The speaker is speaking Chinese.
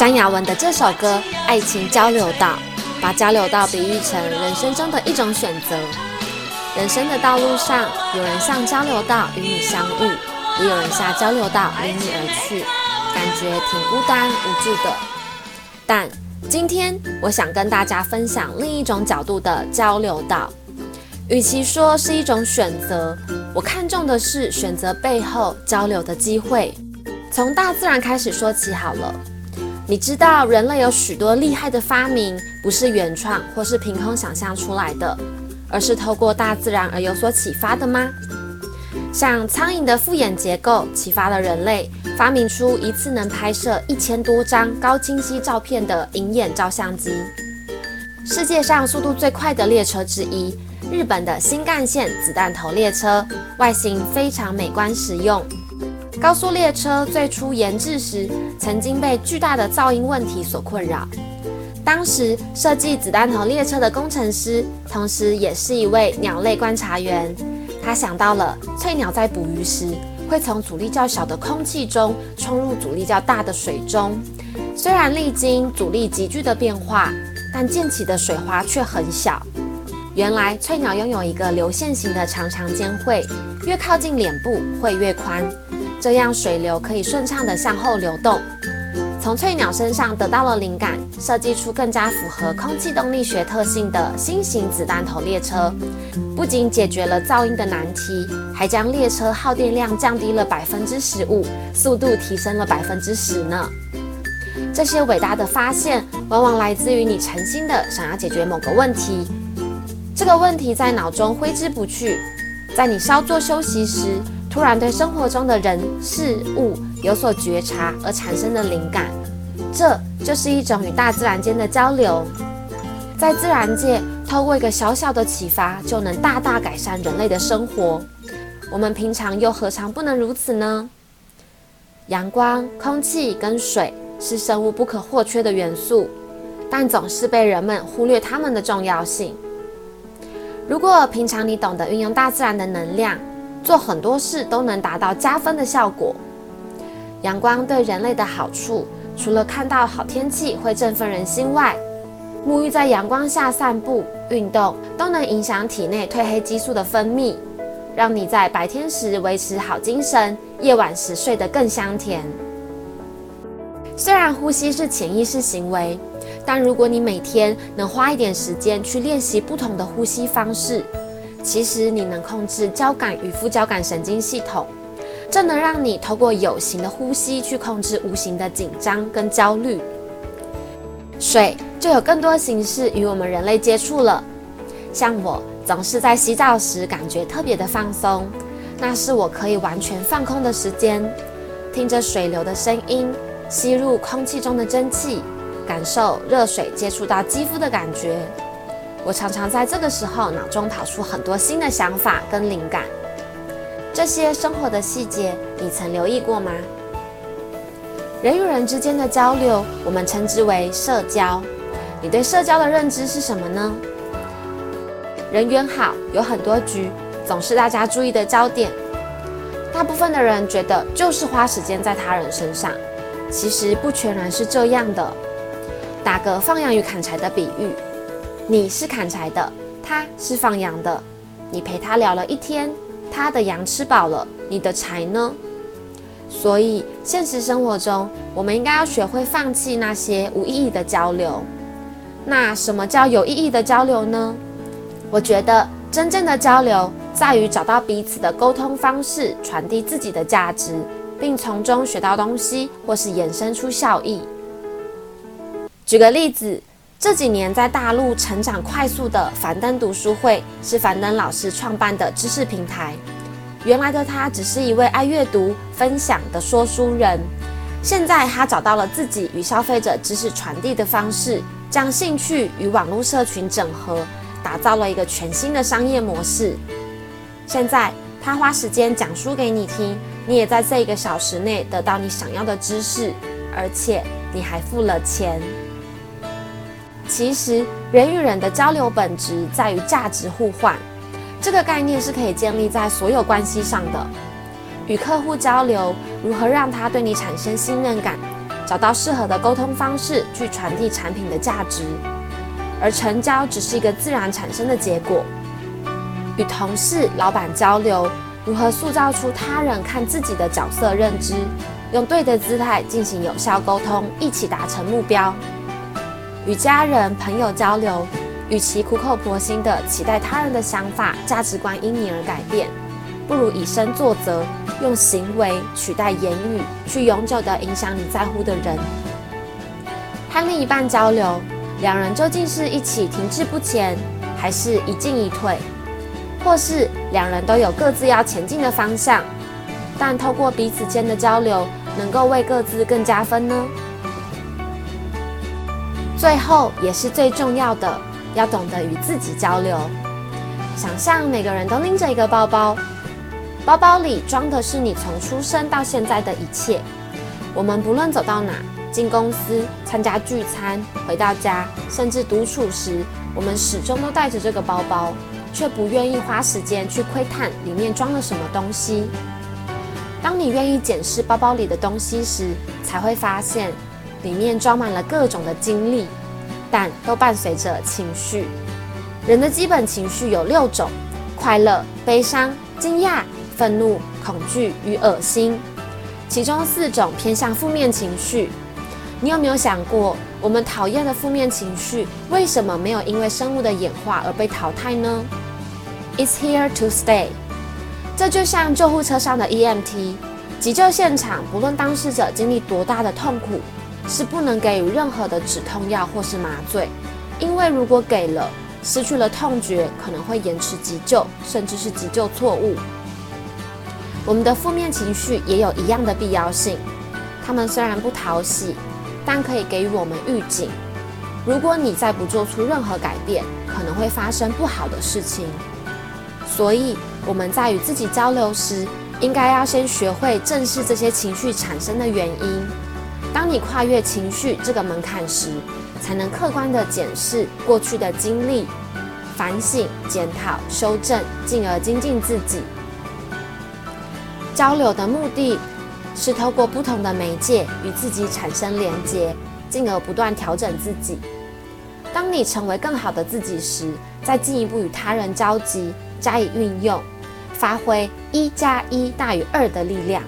张雅文的这首歌《爱情交流道》，把交流道比喻成人生中的一种选择。人生的道路上，有人向交流道与你相遇，也有人下交流道离你而去，感觉挺孤单无助的。但今天我想跟大家分享另一种角度的交流道。与其说是一种选择，我看重的是选择背后交流的机会。从大自然开始说起好了。你知道人类有许多厉害的发明，不是原创或是凭空想象出来的，而是透过大自然而有所启发的吗？像苍蝇的复眼结构启发了人类发明出一次能拍摄一千多张高清晰照片的银眼照相机。世界上速度最快的列车之一，日本的新干线子弹头列车，外形非常美观实用。高速列车最初研制时，曾经被巨大的噪音问题所困扰。当时设计子弹头列车的工程师，同时也是一位鸟类观察员。他想到了翠鸟在捕鱼时，会从阻力较小的空气中冲入阻力较大的水中。虽然历经阻力急剧的变化，但溅起的水花却很小。原来翠鸟拥有一个流线型的长长尖喙，越靠近脸部会越宽。这样水流可以顺畅地向后流动。从翠鸟身上得到了灵感，设计出更加符合空气动力学特性的新型子弹头列车，不仅解决了噪音的难题，还将列车耗电量降低了百分之十五，速度提升了百分之十呢。这些伟大的发现，往往来自于你诚心的想要解决某个问题，这个问题在脑中挥之不去，在你稍作休息时。突然对生活中的人事物有所觉察而产生的灵感，这就是一种与大自然间的交流。在自然界，透过一个小小的启发，就能大大改善人类的生活。我们平常又何尝不能如此呢？阳光、空气跟水是生物不可或缺的元素，但总是被人们忽略它们的重要性。如果平常你懂得运用大自然的能量，做很多事都能达到加分的效果。阳光对人类的好处，除了看到好天气会振奋人心外，沐浴在阳光下散步、运动都能影响体内褪黑激素的分泌，让你在白天时维持好精神，夜晚时睡得更香甜。虽然呼吸是潜意识行为，但如果你每天能花一点时间去练习不同的呼吸方式。其实你能控制交感与副交感神经系统，这能让你透过有形的呼吸去控制无形的紧张跟焦虑。水就有更多形式与我们人类接触了。像我总是在洗澡时感觉特别的放松，那是我可以完全放空的时间，听着水流的声音，吸入空气中的蒸汽，感受热水接触到肌肤的感觉。我常常在这个时候脑中跑出很多新的想法跟灵感。这些生活的细节，你曾留意过吗？人与人之间的交流，我们称之为社交。你对社交的认知是什么呢？人缘好，有很多局，总是大家注意的焦点。大部分的人觉得就是花时间在他人身上，其实不全然是这样的。打个放羊与砍柴的比喻。你是砍柴的，他是放羊的。你陪他聊了一天，他的羊吃饱了，你的柴呢？所以现实生活中，我们应该要学会放弃那些无意义的交流。那什么叫有意义的交流呢？我觉得真正的交流在于找到彼此的沟通方式，传递自己的价值，并从中学到东西，或是衍生出效益。举个例子。这几年在大陆成长快速的樊登读书会是樊登老师创办的知识平台。原来的他只是一位爱阅读、分享的说书人，现在他找到了自己与消费者知识传递的方式，将兴趣与网络社群整合，打造了一个全新的商业模式。现在他花时间讲书给你听，你也在这一个小时内得到你想要的知识，而且你还付了钱。其实，人与人的交流本质在于价值互换，这个概念是可以建立在所有关系上的。与客户交流，如何让他对你产生信任感，找到适合的沟通方式去传递产品的价值，而成交只是一个自然产生的结果。与同事、老板交流，如何塑造出他人看自己的角色认知，用对的姿态进行有效沟通，一起达成目标。与家人、朋友交流，与其苦口婆心的期待他人的想法、价值观因你而改变，不如以身作则，用行为取代言语，去永久的影响你在乎的人。和另一半交流，两人究竟是一起停滞不前，还是一进一退？或是两人都有各自要前进的方向，但透过彼此间的交流，能够为各自更加分呢？最后也是最重要的，要懂得与自己交流。想象每个人都拎着一个包包，包包里装的是你从出生到现在的一切。我们不论走到哪，进公司、参加聚餐、回到家，甚至独处时，我们始终都带着这个包包。却不愿意花时间去窥探里面装了什么东西。当你愿意检视包包里的东西时，才会发现里面装满了各种的经历，但都伴随着情绪。人的基本情绪有六种：快乐、悲伤、惊讶、愤怒、恐惧与恶心。其中四种偏向负面情绪。你有没有想过？我们讨厌的负面情绪为什么没有因为生物的演化而被淘汰呢？It's here to stay。这就像救护车上的 EMT，急救现场不论当事者经历多大的痛苦，是不能给予任何的止痛药或是麻醉，因为如果给了，失去了痛觉，可能会延迟急救，甚至是急救错误。我们的负面情绪也有一样的必要性，他们虽然不讨喜。但可以给予我们预警，如果你再不做出任何改变，可能会发生不好的事情。所以我们在与自己交流时，应该要先学会正视这些情绪产生的原因。当你跨越情绪这个门槛时，才能客观地检视过去的经历，反省、检讨、修正，进而精进自己。交流的目的。是透过不同的媒介与自己产生连接，进而不断调整自己。当你成为更好的自己时，再进一步与他人交集，加以运用，发挥一加一大于二的力量。